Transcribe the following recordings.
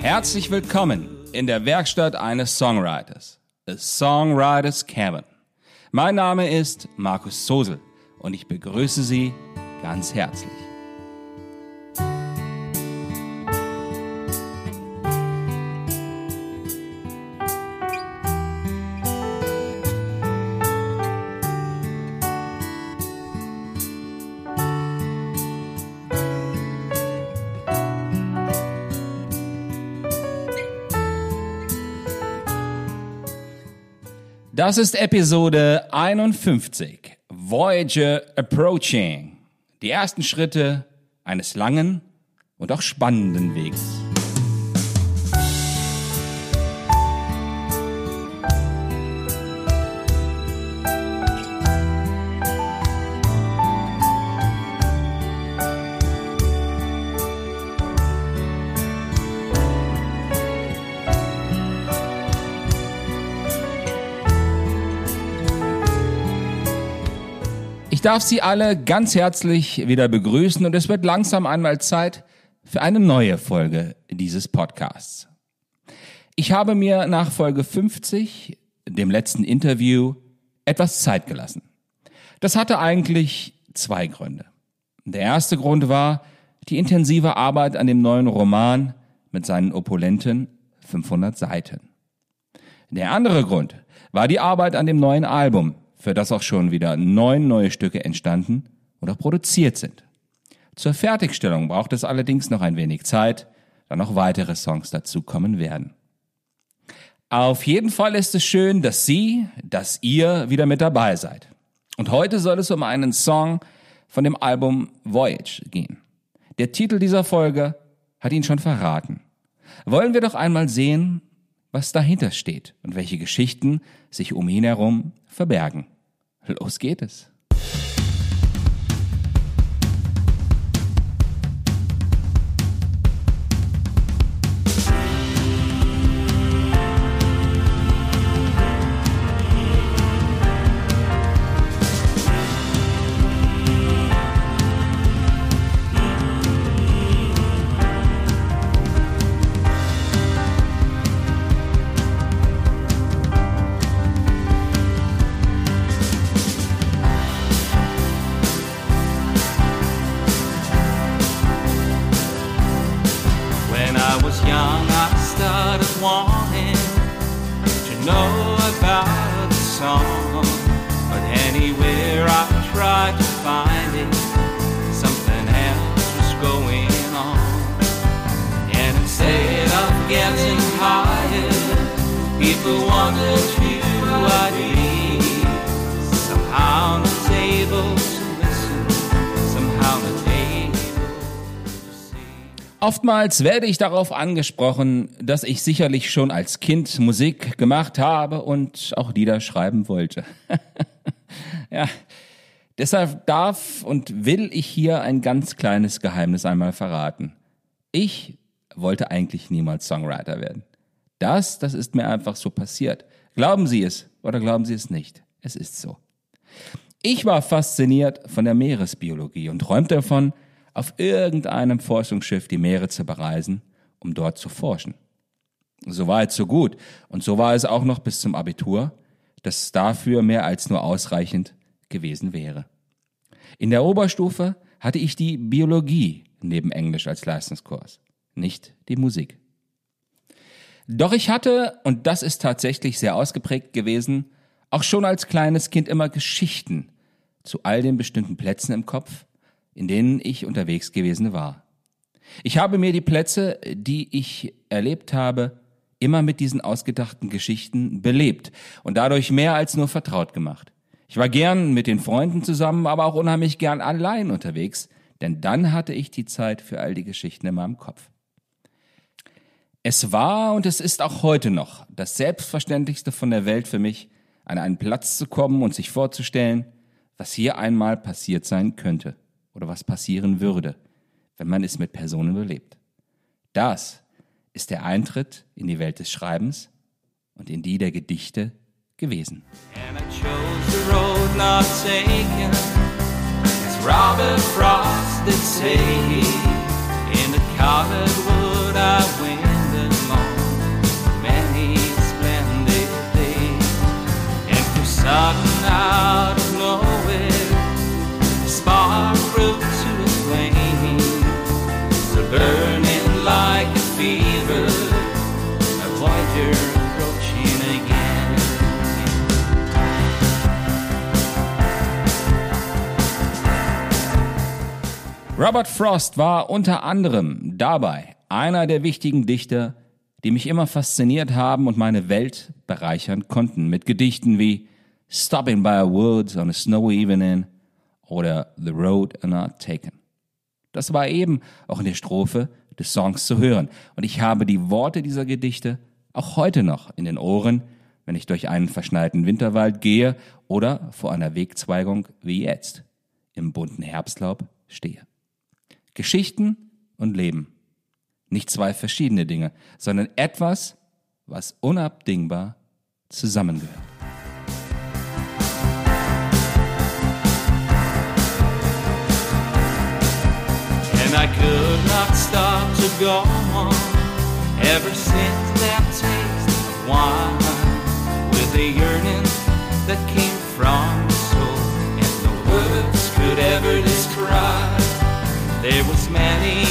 Herzlich willkommen in der Werkstatt eines Songwriters, A Songwriters Cabin. Mein Name ist Markus Sosel und ich begrüße Sie ganz herzlich. Das ist Episode 51, Voyager Approaching. Die ersten Schritte eines langen und auch spannenden Weges. Ich darf Sie alle ganz herzlich wieder begrüßen und es wird langsam einmal Zeit für eine neue Folge dieses Podcasts. Ich habe mir nach Folge 50, dem letzten Interview, etwas Zeit gelassen. Das hatte eigentlich zwei Gründe. Der erste Grund war die intensive Arbeit an dem neuen Roman mit seinen opulenten 500 Seiten. Der andere Grund war die Arbeit an dem neuen Album, für das auch schon wieder neun neue Stücke entstanden oder produziert sind. Zur Fertigstellung braucht es allerdings noch ein wenig Zeit, da noch weitere Songs dazukommen werden. Auf jeden Fall ist es schön, dass Sie, dass ihr wieder mit dabei seid. Und heute soll es um einen Song von dem Album Voyage gehen. Der Titel dieser Folge hat ihn schon verraten. Wollen wir doch einmal sehen, was dahinter steht und welche Geschichten sich um ihn herum verbergen. Los geht es. Oftmals werde ich darauf angesprochen, dass ich sicherlich schon als Kind Musik gemacht habe und auch Lieder schreiben wollte. ja, deshalb darf und will ich hier ein ganz kleines Geheimnis einmal verraten. Ich wollte eigentlich niemals Songwriter werden. Das, das ist mir einfach so passiert. Glauben Sie es oder glauben Sie es nicht. Es ist so. Ich war fasziniert von der Meeresbiologie und träumte davon, auf irgendeinem Forschungsschiff die Meere zu bereisen, um dort zu forschen. So weit, so gut. Und so war es auch noch bis zum Abitur, das dafür mehr als nur ausreichend gewesen wäre. In der Oberstufe hatte ich die Biologie neben Englisch als Leistungskurs, nicht die Musik. Doch ich hatte, und das ist tatsächlich sehr ausgeprägt gewesen, auch schon als kleines Kind immer Geschichten zu all den bestimmten Plätzen im Kopf, in denen ich unterwegs gewesen war. Ich habe mir die Plätze, die ich erlebt habe, immer mit diesen ausgedachten Geschichten belebt und dadurch mehr als nur vertraut gemacht. Ich war gern mit den Freunden zusammen, aber auch unheimlich gern allein unterwegs, denn dann hatte ich die Zeit für all die Geschichten in meinem Kopf. Es war und es ist auch heute noch das Selbstverständlichste von der Welt für mich, an einen Platz zu kommen und sich vorzustellen, was hier einmal passiert sein könnte oder was passieren würde, wenn man es mit Personen belebt. Das ist der Eintritt in die Welt des Schreibens und in die der Gedichte gewesen. And I chose the road not taken, as Robert Frost war unter anderem dabei einer der wichtigen Dichter, die mich immer fasziniert haben und meine Welt bereichern konnten, mit Gedichten wie Stopping by a Woods on a Snowy Evening oder The Road Not Taken. Das war eben auch in der Strophe des Songs zu hören. Und ich habe die Worte dieser Gedichte auch heute noch in den Ohren, wenn ich durch einen verschneiten Winterwald gehe oder vor einer Wegzweigung wie jetzt im bunten Herbstlaub stehe. Geschichten und Leben. Nicht zwei verschiedene Dinge, sondern etwas, was unabdingbar zusammengehört. And I could not stop to go on ever since that taste of wine with a yearning that came from the soul and no words could ever describe. There was many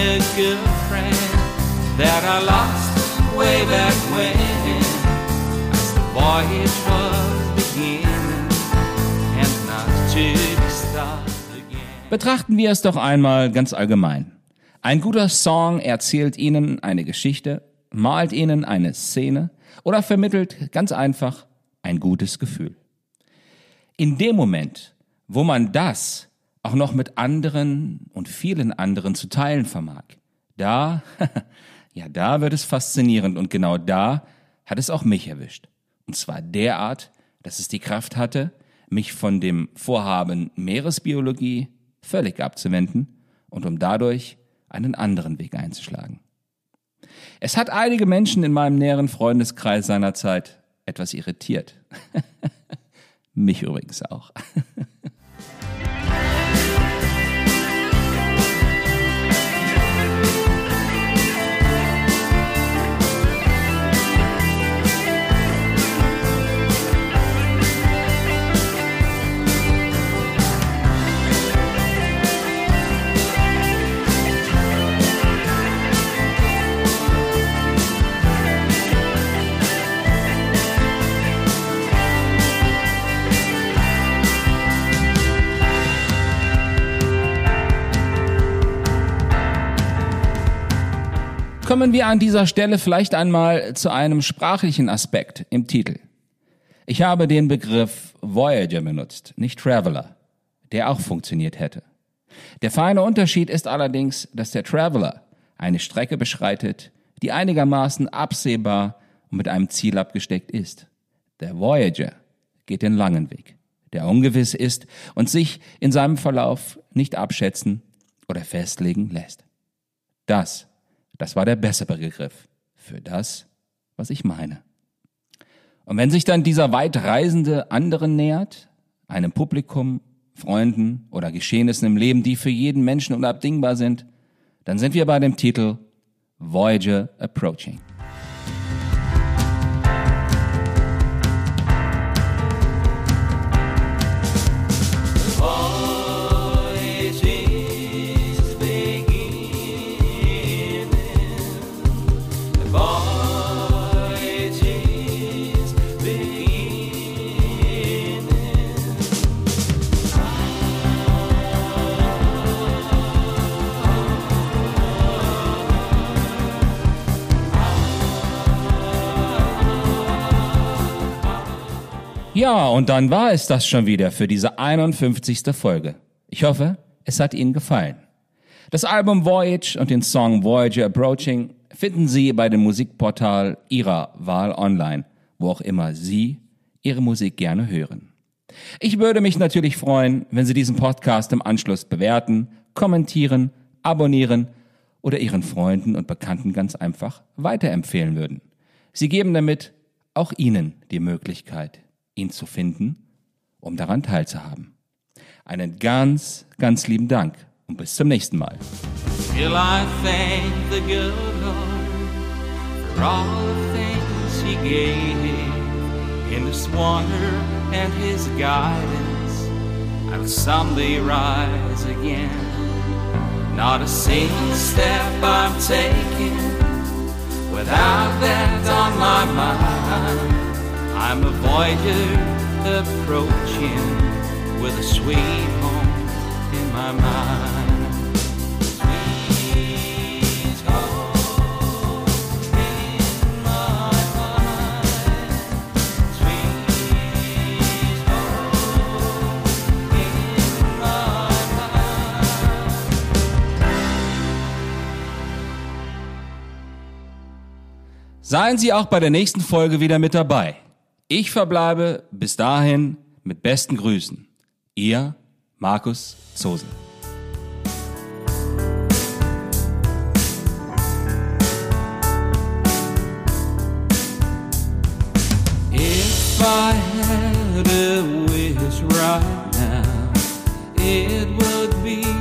a good friend that I lost way back when as the voyage was beginning and not to be stopped again. Betrachten wir es doch einmal ganz allgemein. Ein guter Song erzählt Ihnen eine Geschichte, malt Ihnen eine Szene oder vermittelt ganz einfach ein gutes Gefühl. In dem Moment, wo man das auch noch mit anderen und vielen anderen zu teilen vermag, da, ja, da wird es faszinierend und genau da hat es auch mich erwischt. Und zwar derart, dass es die Kraft hatte, mich von dem Vorhaben Meeresbiologie völlig abzuwenden und um dadurch einen anderen Weg einzuschlagen. Es hat einige Menschen in meinem näheren Freundeskreis seinerzeit etwas irritiert. Mich übrigens auch. Kommen wir an dieser Stelle vielleicht einmal zu einem sprachlichen Aspekt im Titel. Ich habe den Begriff Voyager benutzt, nicht Traveler, der auch funktioniert hätte. Der feine Unterschied ist allerdings, dass der Traveler eine Strecke beschreitet, die einigermaßen absehbar und mit einem Ziel abgesteckt ist. Der Voyager geht den langen Weg, der ungewiss ist und sich in seinem Verlauf nicht abschätzen oder festlegen lässt. Das, das war der bessere Begriff für das, was ich meine. Und wenn sich dann dieser Weitreisende anderen nähert, einem Publikum, Freunden oder Geschehnissen im Leben, die für jeden Menschen unabdingbar sind, dann sind wir bei dem Titel Voyager Approaching. Ja, und dann war es das schon wieder für diese 51. Folge. Ich hoffe, es hat Ihnen gefallen. Das Album Voyage und den Song Voyager Approaching finden Sie bei dem Musikportal Ihrer Wahl online, wo auch immer Sie Ihre Musik gerne hören. Ich würde mich natürlich freuen, wenn Sie diesen Podcast im Anschluss bewerten, kommentieren, abonnieren oder Ihren Freunden und Bekannten ganz einfach weiterempfehlen würden. Sie geben damit auch Ihnen die Möglichkeit, ihn zu finden, um daran teilzuhaben. Einen ganz, ganz lieben Dank und bis zum nächsten Mal. In His wonder and His guidance. I'll someday rise again. Not a single step I'm taking without that on my mind. I'm a voyager approaching with a sweet home in my mind. Seien Sie auch bei der nächsten Folge wieder mit dabei. Ich verbleibe bis dahin mit besten Grüßen. Ihr Markus Zosen. If I had a wish right now, it would be